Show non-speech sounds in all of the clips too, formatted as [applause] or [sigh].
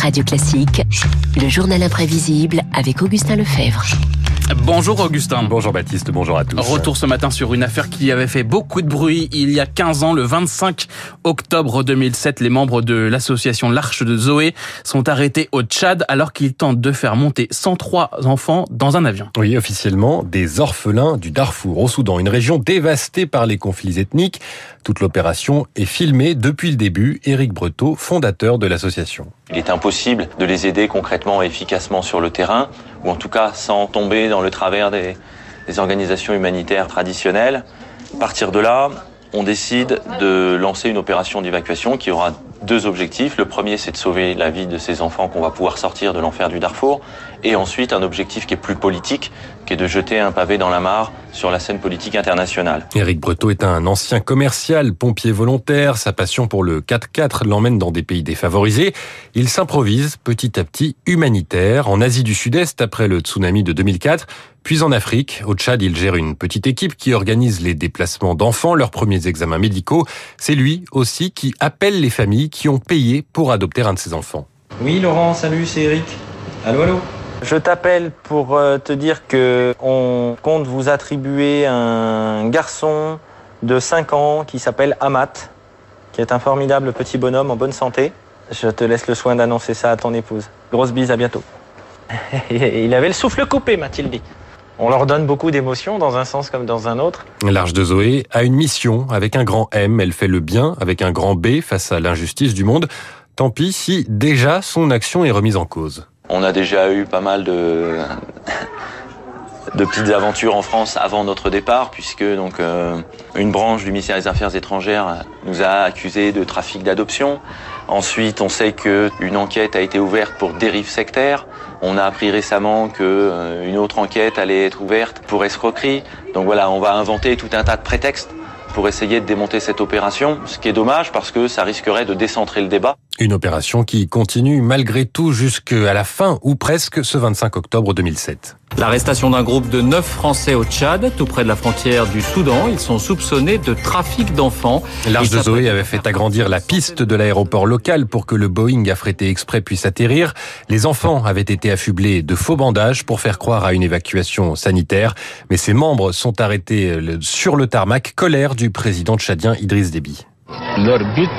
Radio Classique, le journal imprévisible avec Augustin Lefebvre. Bonjour Augustin. Bonjour Baptiste, bonjour à tous. Retour ce matin sur une affaire qui avait fait beaucoup de bruit il y a 15 ans, le 25 octobre 2007. Les membres de l'association L'Arche de Zoé sont arrêtés au Tchad alors qu'ils tentent de faire monter 103 enfants dans un avion. Oui, officiellement, des orphelins du Darfour au Soudan, une région dévastée par les conflits ethniques. Toute l'opération est filmée depuis le début. Éric Breteau, fondateur de l'association. Il est impossible de les aider concrètement et efficacement sur le terrain, ou en tout cas sans tomber dans le travers des, organisations humanitaires traditionnelles. À partir de là, on décide de lancer une opération d'évacuation qui aura deux objectifs. Le premier, c'est de sauver la vie de ces enfants qu'on va pouvoir sortir de l'enfer du Darfour. Et ensuite, un objectif qui est plus politique, qui est de jeter un pavé dans la mare sur la scène politique internationale. Éric Breteau est un ancien commercial, pompier volontaire. Sa passion pour le 4x4 l'emmène dans des pays défavorisés. Il s'improvise petit à petit humanitaire. En Asie du Sud-Est, après le tsunami de 2004, puis en Afrique, au Tchad, il gère une petite équipe qui organise les déplacements d'enfants, leurs premiers examens médicaux. C'est lui aussi qui appelle les familles qui ont payé pour adopter un de ses enfants. Oui, Laurent, salut, c'est Eric. Allô, allô? Je t'appelle pour euh, te dire que on compte vous attribuer un garçon de 5 ans qui s'appelle Amat, qui est un formidable petit bonhomme en bonne santé. Je te laisse le soin d'annoncer ça à ton épouse. Grosse bise, à bientôt. [laughs] Il avait le souffle coupé, m'a-t-il dit. On leur donne beaucoup d'émotions dans un sens comme dans un autre. L'Arche de Zoé a une mission avec un grand M. Elle fait le bien avec un grand B face à l'injustice du monde. Tant pis si déjà son action est remise en cause. On a déjà eu pas mal de, petites aventures en France avant notre départ, puisque donc euh, une branche du ministère des Affaires étrangères nous a accusés de trafic d'adoption. Ensuite, on sait qu'une enquête a été ouverte pour dérive sectaire. On a appris récemment qu'une euh, autre enquête allait être ouverte pour escroquerie. Donc voilà, on va inventer tout un tas de prétextes pour essayer de démonter cette opération, ce qui est dommage parce que ça risquerait de décentrer le débat. Une opération qui continue malgré tout jusqu'à la fin ou presque ce 25 octobre 2007. L'arrestation d'un groupe de neuf Français au Tchad, tout près de la frontière du Soudan. Ils sont soupçonnés de trafic d'enfants. L'Arche de Zoé avait fait agrandir la piste de l'aéroport local pour que le Boeing affrété exprès puisse atterrir. Les enfants avaient été affublés de faux bandages pour faire croire à une évacuation sanitaire. Mais ses membres sont arrêtés sur le tarmac, colère du président tchadien Idriss Déby. Leur but,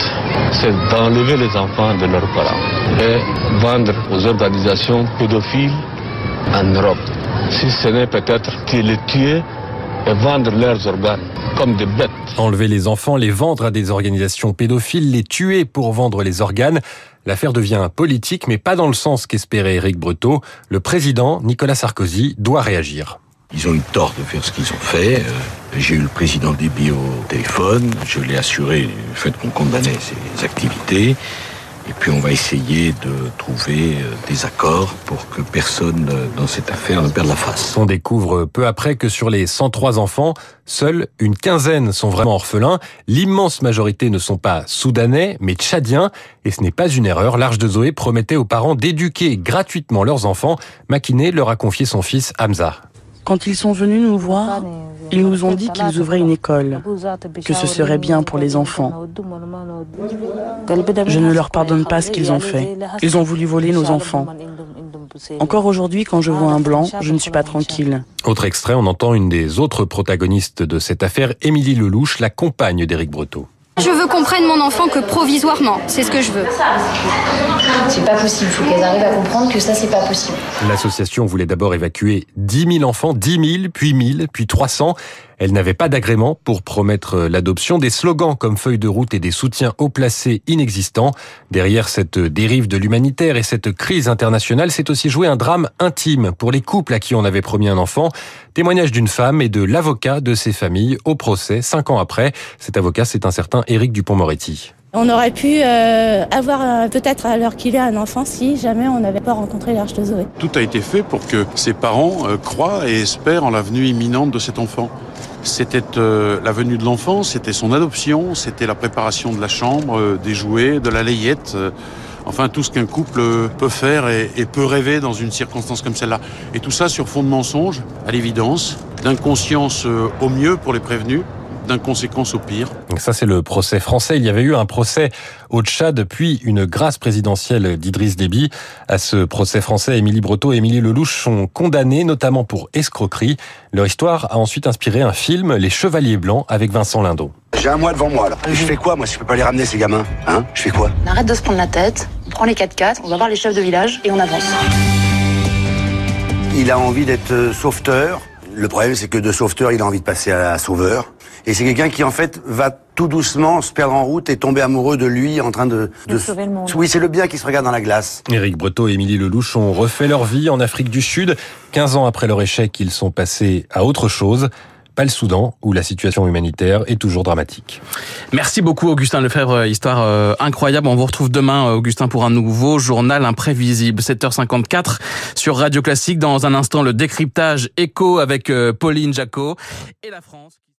c'est d'enlever les enfants de leurs parents et vendre aux organisations pédophiles en Europe. Si ce n'est peut-être qu'ils les tuer et vendre leurs organes comme des bêtes. Enlever les enfants, les vendre à des organisations pédophiles, les tuer pour vendre les organes. L'affaire devient politique, mais pas dans le sens qu'espérait Éric Breteau. Le président, Nicolas Sarkozy, doit réagir. Ils ont eu tort de faire ce qu'ils ont fait. Euh, J'ai eu le président Déby au téléphone. Je l'ai assuré du fait qu'on condamnait ses activités. Et puis on va essayer de trouver euh, des accords pour que personne euh, dans cette affaire ne perde la face. On découvre peu après que sur les 103 enfants, seuls une quinzaine sont vraiment orphelins. L'immense majorité ne sont pas soudanais, mais tchadiens. Et ce n'est pas une erreur. L'Arche de Zoé promettait aux parents d'éduquer gratuitement leurs enfants. Makiné leur a confié son fils Hamza. Quand ils sont venus nous voir, ils nous ont dit qu'ils ouvraient une école, que ce serait bien pour les enfants. Je ne leur pardonne pas ce qu'ils ont fait. Ils ont voulu voler nos enfants. Encore aujourd'hui, quand je vois un blanc, je ne suis pas tranquille. Autre extrait, on entend une des autres protagonistes de cette affaire, Émilie Lelouch, la compagne d'Éric Breteau. Je veux qu'on prenne mon enfant que provisoirement, c'est ce que je veux. C'est pas possible, il faut qu'elles arrivent à comprendre que ça c'est pas possible. L'association voulait d'abord évacuer 10 000 enfants, 10 000, puis 1000, puis 300. Elle n'avait pas d'agrément pour promettre l'adoption. Des slogans comme feuille de route et des soutiens haut placés inexistants. Derrière cette dérive de l'humanitaire et cette crise internationale, c'est aussi joué un drame intime pour les couples à qui on avait promis un enfant. Témoignage d'une femme et de l'avocat de ces familles au procès cinq ans après. Cet avocat, c'est un certain Éric Dupont-Moretti. On aurait pu euh, avoir euh, peut-être à l'heure qu'il est un enfant si jamais on n'avait pas rencontré l'Arche de Zoé. Tout a été fait pour que ses parents euh, croient et espèrent en la venue imminente de cet enfant. C'était euh, la venue de l'enfant, c'était son adoption, c'était la préparation de la chambre, euh, des jouets, de la layette. euh, Enfin, tout ce qu'un couple peut faire et, et peut rêver dans une circonstance comme celle-là. Et tout ça sur fond de mensonge, à l'évidence, d'inconscience au mieux pour les prévenus, d'inconséquences au pire. Ça, c'est le procès français. Il y avait eu un procès au Tchad depuis une grâce présidentielle d'Idriss Déby. À ce procès français, Émilie Breteau et Émilie Lelouch sont condamnés, notamment pour escroquerie. Leur histoire a ensuite inspiré un film, Les Chevaliers Blancs, avec Vincent Lindon. J'ai un mois devant moi, là. Je fais quoi, moi, si je peux pas les ramener, ces gamins? Hein? Je fais quoi? On arrête de se prendre la tête, on prend les 4x4, on va voir les chefs de village et on avance. Il a envie d'être euh, sauveteur. Le problème, c'est que de sauveteur, il a envie de passer à sauveur. Et c'est quelqu'un qui, en fait, va tout doucement se perdre en route et tomber amoureux de lui en train de... De sauver le monde. Oui, c'est le bien qui se regarde dans la glace. Éric Breteau et Émilie Lelouch ont refait leur vie en Afrique du Sud. 15 ans après leur échec, ils sont passés à autre chose. Pas le Soudan, où la situation humanitaire est toujours dramatique. Merci beaucoup Augustin Lefebvre, histoire euh, incroyable. On vous retrouve demain euh, Augustin pour un nouveau journal imprévisible, 7h54 sur Radio Classique. Dans un instant, le décryptage écho avec euh, Pauline Jacot et la France.